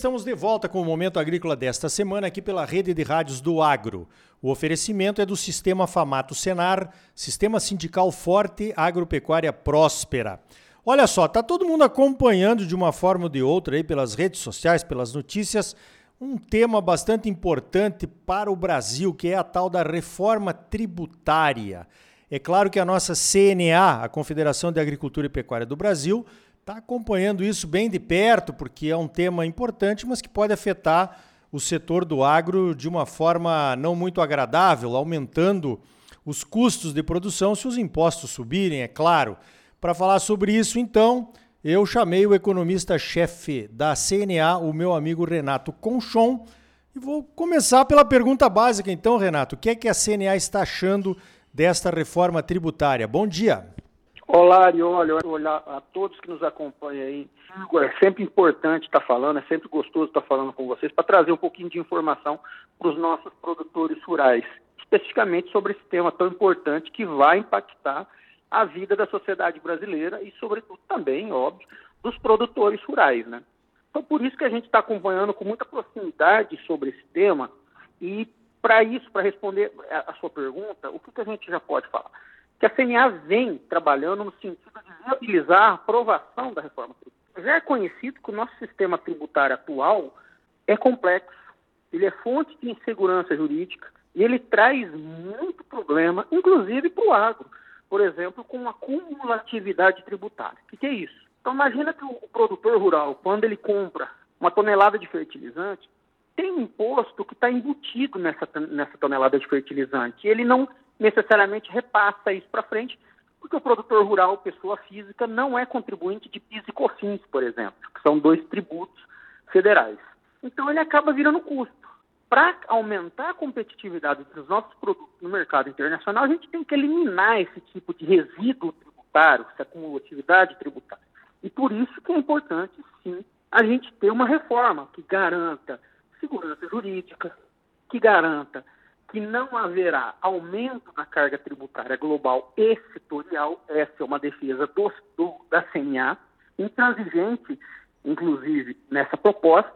estamos de volta com o Momento Agrícola desta semana aqui pela Rede de Rádios do Agro. O oferecimento é do Sistema Famato Senar, Sistema Sindical Forte, Agropecuária Próspera. Olha só, tá todo mundo acompanhando de uma forma ou de outra aí pelas redes sociais, pelas notícias, um tema bastante importante para o Brasil, que é a tal da reforma tributária. É claro que a nossa CNA, a Confederação de Agricultura e Pecuária do Brasil, está acompanhando isso bem de perto, porque é um tema importante, mas que pode afetar o setor do agro de uma forma não muito agradável, aumentando os custos de produção se os impostos subirem, é claro. Para falar sobre isso, então, eu chamei o economista-chefe da CNA, o meu amigo Renato Conchon, e vou começar pela pergunta básica, então, Renato. O que é que a CNA está achando desta reforma tributária? Bom dia. Olá, Arioli, olá a todos que nos acompanham aí. É sempre importante estar falando, é sempre gostoso estar falando com vocês para trazer um pouquinho de informação para os nossos produtores rurais, especificamente sobre esse tema tão importante que vai impactar a vida da sociedade brasileira e, sobretudo, também, óbvio, dos produtores rurais, né? Então, por isso que a gente está acompanhando com muita proximidade sobre esse tema e, para isso, para responder a sua pergunta, o que, que a gente já pode falar? Que a CNA vem trabalhando no sentido de viabilizar a aprovação da reforma tributária. Já é conhecido que o nosso sistema tributário atual é complexo, ele é fonte de insegurança jurídica e ele traz muito problema, inclusive para o agro, por exemplo, com a cumulatividade tributária. O que, é isso? Então imagina que o produtor rural, quando ele compra uma tonelada de fertilizante, tem um imposto que está embutido nessa, nessa tonelada de fertilizante. Ele não necessariamente repassa isso para frente, porque o produtor rural, pessoa física, não é contribuinte de PIS e COFINS, por exemplo, que são dois tributos federais. Então ele acaba virando custo. Para aumentar a competitividade dos nossos produtos no mercado internacional, a gente tem que eliminar esse tipo de resíduo tributário, essa acumulatividade tributária. E por isso que é importante, sim, a gente ter uma reforma que garanta segurança jurídica, que garanta que não haverá aumento na carga tributária global e setorial, essa é uma defesa do, do, da CNA, intransigente, inclusive, nessa proposta,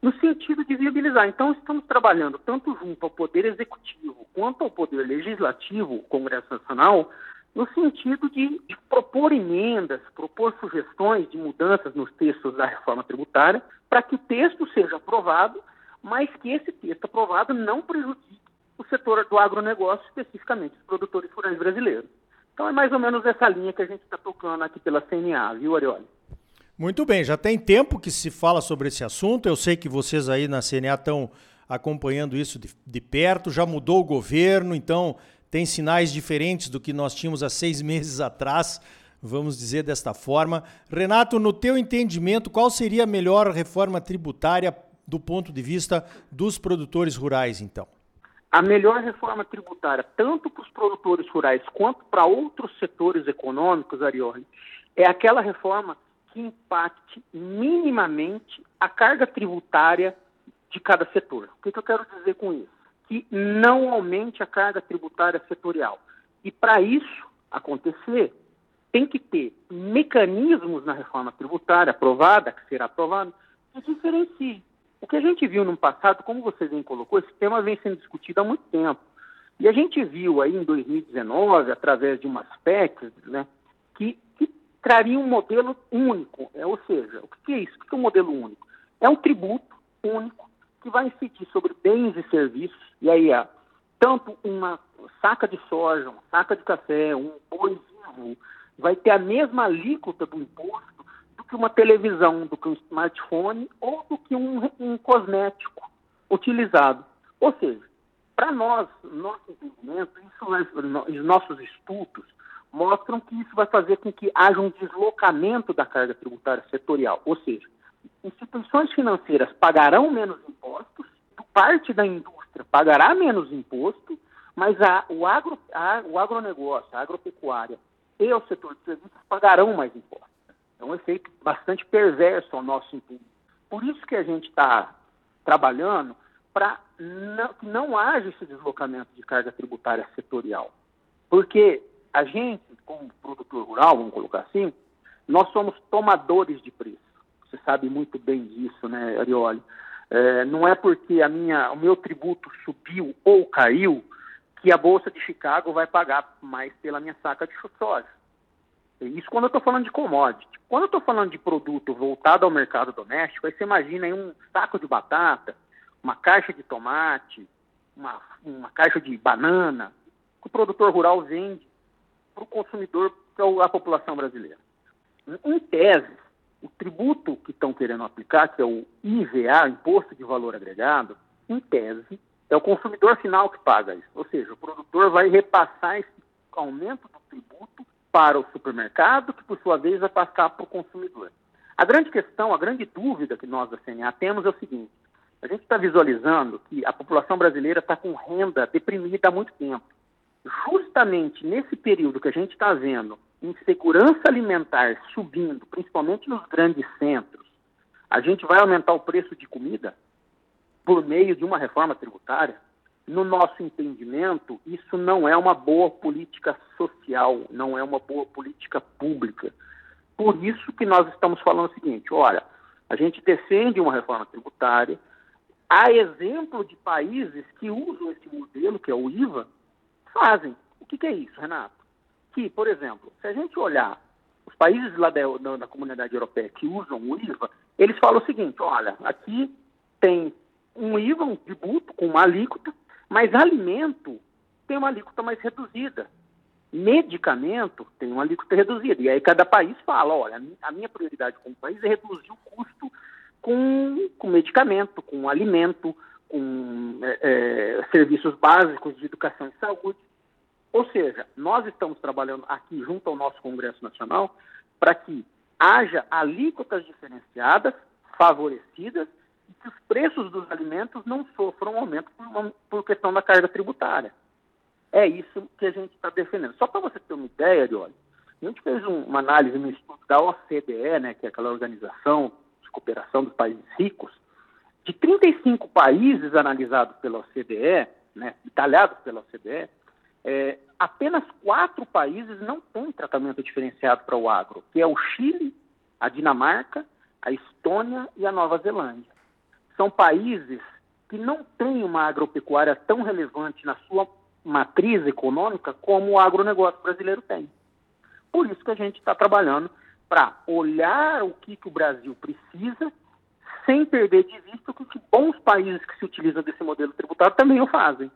no sentido de viabilizar. Então, estamos trabalhando tanto junto ao Poder Executivo quanto ao Poder Legislativo, o Congresso Nacional, no sentido de, de propor emendas, propor sugestões de mudanças nos textos da reforma tributária, para que o texto seja aprovado, mas que esse texto aprovado não prejudique o setor do agronegócio, especificamente os produtores rurais brasileiros. Então é mais ou menos essa linha que a gente está tocando aqui pela CNA, viu, Arioli? Muito bem, já tem tempo que se fala sobre esse assunto. Eu sei que vocês aí na CNA estão acompanhando isso de, de perto, já mudou o governo, então tem sinais diferentes do que nós tínhamos há seis meses atrás, vamos dizer desta forma. Renato, no teu entendimento, qual seria a melhor reforma tributária do ponto de vista dos produtores rurais, então? A melhor reforma tributária, tanto para os produtores rurais quanto para outros setores econômicos, Arioli, é aquela reforma que impacte minimamente a carga tributária de cada setor. O que, que eu quero dizer com isso? Que não aumente a carga tributária setorial. E para isso acontecer, tem que ter mecanismos na reforma tributária aprovada, que será aprovada, que diferenciem o que a gente viu no passado, como você bem colocou, esse tema vem sendo discutido há muito tempo. E a gente viu aí em 2019, através de umas PECs, né, que, que traria um modelo único. É, ou seja, o que é isso? O que é um modelo único? É um tributo único que vai incidir sobre bens e serviços, e aí é tanto uma saca de soja, uma saca de café, um boi vivo, vai ter a mesma alíquota do imposto que uma televisão, do que um smartphone ou do que um, um cosmético utilizado. Ou seja, para nós, nosso entendimento, nossos estudos mostram que isso vai fazer com que haja um deslocamento da carga tributária setorial. Ou seja, instituições financeiras pagarão menos impostos, parte da indústria pagará menos imposto, mas a, o, agro, a, o agronegócio, a agropecuária e o setor de serviços pagarão mais impostos. É um efeito bastante perverso ao nosso intuito. Por isso que a gente está trabalhando para que não haja esse deslocamento de carga tributária setorial. Porque a gente, como produtor rural, vamos colocar assim, nós somos tomadores de preço. você sabe muito bem disso, né, Arioli? É, não é porque a minha, o meu tributo subiu ou caiu que a Bolsa de Chicago vai pagar mais pela minha saca de soja. Isso quando eu estou falando de commodity. Quando eu estou falando de produto voltado ao mercado doméstico, aí você imagina aí um saco de batata, uma caixa de tomate, uma, uma caixa de banana, que o produtor rural vende para o consumidor, para a população brasileira. Em tese, o tributo que estão querendo aplicar, que é o IVA, Imposto de Valor Agregado, em tese, é o consumidor final que paga isso. Ou seja, o produtor vai repassar esse aumento do tributo para o supermercado, que por sua vez vai passar para o consumidor. A grande questão, a grande dúvida que nós da CNA temos é o seguinte: a gente está visualizando que a população brasileira está com renda deprimida há muito tempo. Justamente nesse período que a gente está vendo insegurança alimentar subindo, principalmente nos grandes centros, a gente vai aumentar o preço de comida por meio de uma reforma tributária? No nosso entendimento, isso não é uma boa política social, não é uma boa política pública. Por isso que nós estamos falando o seguinte: olha, a gente defende uma reforma tributária, há exemplo de países que usam esse modelo, que é o IVA, fazem. O que, que é isso, Renato? Que, por exemplo, se a gente olhar os países lá da, da, da comunidade europeia que usam o IVA, eles falam o seguinte: olha, aqui tem um IVA, um tributo com uma alíquota, mas alimento tem uma alíquota mais reduzida. Medicamento tem uma alíquota reduzida. E aí cada país fala, olha, a minha prioridade como país é reduzir o custo com, com medicamento, com alimento, com é, é, serviços básicos de educação e saúde. Ou seja, nós estamos trabalhando aqui junto ao nosso Congresso Nacional para que haja alíquotas diferenciadas, favorecidas, e que os preços dos alimentos não sofram aumento por, uma, por questão da carga tributária. É isso que a gente está defendendo. Só para você ter uma ideia, olha, a gente fez um, uma análise no estudo da OCDE, né, que é aquela organização de cooperação dos países ricos, de 35 países analisados pela OCDE, né, detalhados pela OCDE, é, apenas quatro países não têm tratamento diferenciado para o agro, que é o Chile, a Dinamarca, a Estônia e a Nova Zelândia são países que não têm uma agropecuária tão relevante na sua matriz econômica como o agronegócio brasileiro tem. Por isso que a gente está trabalhando para olhar o que, que o Brasil precisa, sem perder de vista o que bons países que se utilizam desse modelo tributário também o fazem.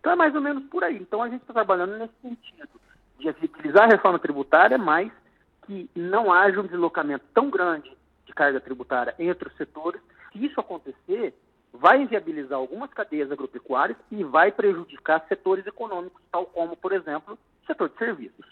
Então é mais ou menos por aí. Então a gente está trabalhando nesse sentido, de utilizar a reforma tributária, mas que não haja um deslocamento tão grande de carga tributária entre os setores se isso acontecer, vai inviabilizar algumas cadeias agropecuárias e vai prejudicar setores econômicos, tal como, por exemplo, o setor de serviços.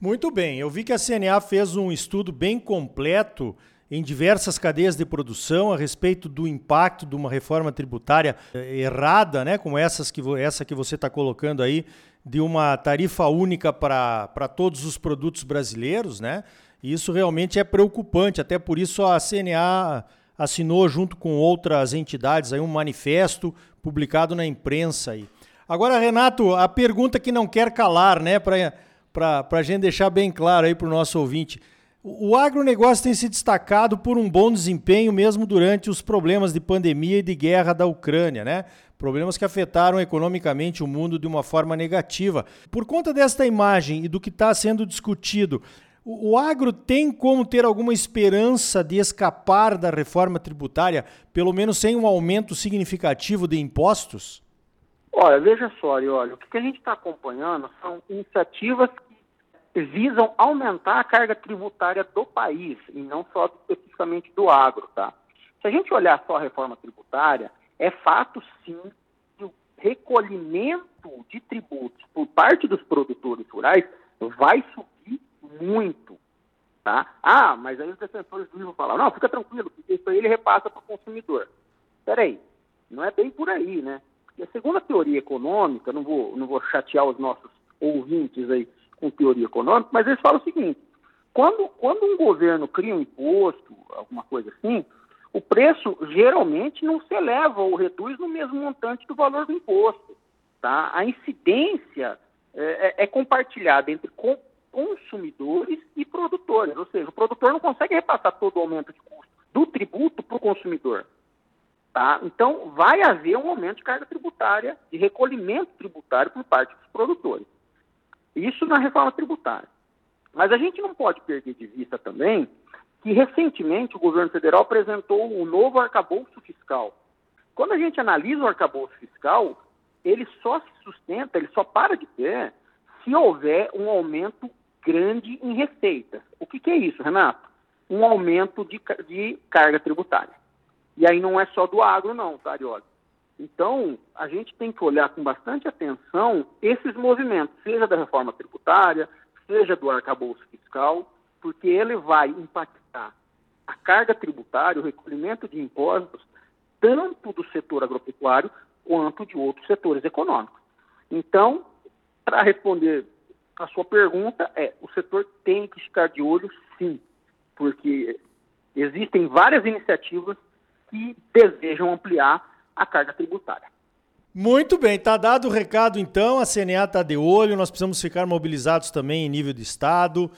Muito bem, eu vi que a CNA fez um estudo bem completo em diversas cadeias de produção a respeito do impacto de uma reforma tributária eh, errada, né, como essas que, essa que você está colocando aí, de uma tarifa única para todos os produtos brasileiros, né? E isso realmente é preocupante, até por isso a CNA assinou junto com outras entidades aí um manifesto publicado na imprensa aí. Agora, Renato, a pergunta que não quer calar, né, para a gente deixar bem claro aí para o nosso ouvinte. O agronegócio tem se destacado por um bom desempenho mesmo durante os problemas de pandemia e de guerra da Ucrânia, né? Problemas que afetaram economicamente o mundo de uma forma negativa. Por conta desta imagem e do que está sendo discutido, o, agro tem como ter alguma esperança de escapar da reforma tributária, pelo menos sem um aumento significativo de impostos? Olha, veja só, olha, o que a gente está acompanhando são iniciativas que visam aumentar a carga tributária do país, e não só especificamente do agro, tá? Se a gente olhar só a reforma tributária, é fato sim que o recolhimento de tributos por parte dos produtores rurais vai subir muito. Tá? Ah, mas aí os defensores do livro falam, não, fica tranquilo, porque isso aí ele repassa para o consumidor. Peraí, não é bem por aí, né? Porque segundo a teoria econômica, não vou, não vou chatear os nossos ouvintes aí com teoria econômica, mas eles falam o seguinte, quando, quando um governo cria um imposto, alguma coisa assim, o preço geralmente não se eleva ou reduz no mesmo montante do valor do imposto. Tá? A incidência é, é, é compartilhada entre consumidores e produtores. Ou seja, o produtor não consegue repassar todo o aumento de custo do tributo para o consumidor. Tá? Então, vai haver um aumento de carga tributária, de recolhimento tributário por parte dos produtores. Isso na reforma tributária. Mas a gente não pode perder de vista também que, recentemente, o governo federal apresentou um novo arcabouço fiscal. Quando a gente analisa o arcabouço fiscal, ele só se sustenta, ele só para de pé se houver um aumento grande em receitas. O que, que é isso, Renato? Um aumento de, de carga tributária. E aí não é só do agro, não, tá? Então, a gente tem que olhar com bastante atenção esses movimentos, seja da reforma tributária, seja do arcabouço fiscal, porque ele vai impactar a carga tributária, o recolhimento de impostos, tanto do setor agropecuário quanto de outros setores econômicos. Então, para responder a sua pergunta, é o setor tem que ficar de olho, sim, porque existem várias iniciativas que desejam ampliar a carga tributária. Muito bem, está dado o recado então, a CNA está de olho, nós precisamos ficar mobilizados também em nível de Estado,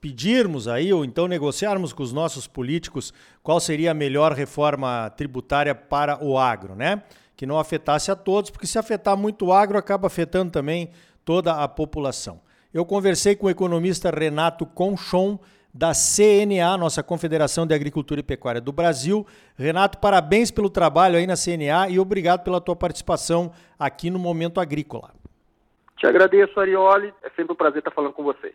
pedirmos aí, ou então negociarmos com os nossos políticos qual seria a melhor reforma tributária para o agro, né? Que não afetasse a todos, porque se afetar muito o agro, acaba afetando também toda a população. Eu conversei com o economista Renato Conchon, da CNA, nossa Confederação de Agricultura e Pecuária do Brasil. Renato, parabéns pelo trabalho aí na CNA e obrigado pela tua participação aqui no Momento Agrícola. Te agradeço, Arioli. É sempre um prazer estar falando com vocês.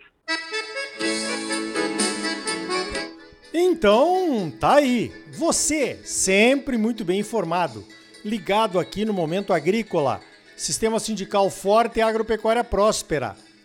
Então, tá aí. Você, sempre muito bem informado, ligado aqui no Momento Agrícola. Sistema Sindical Forte e Agropecuária Próspera.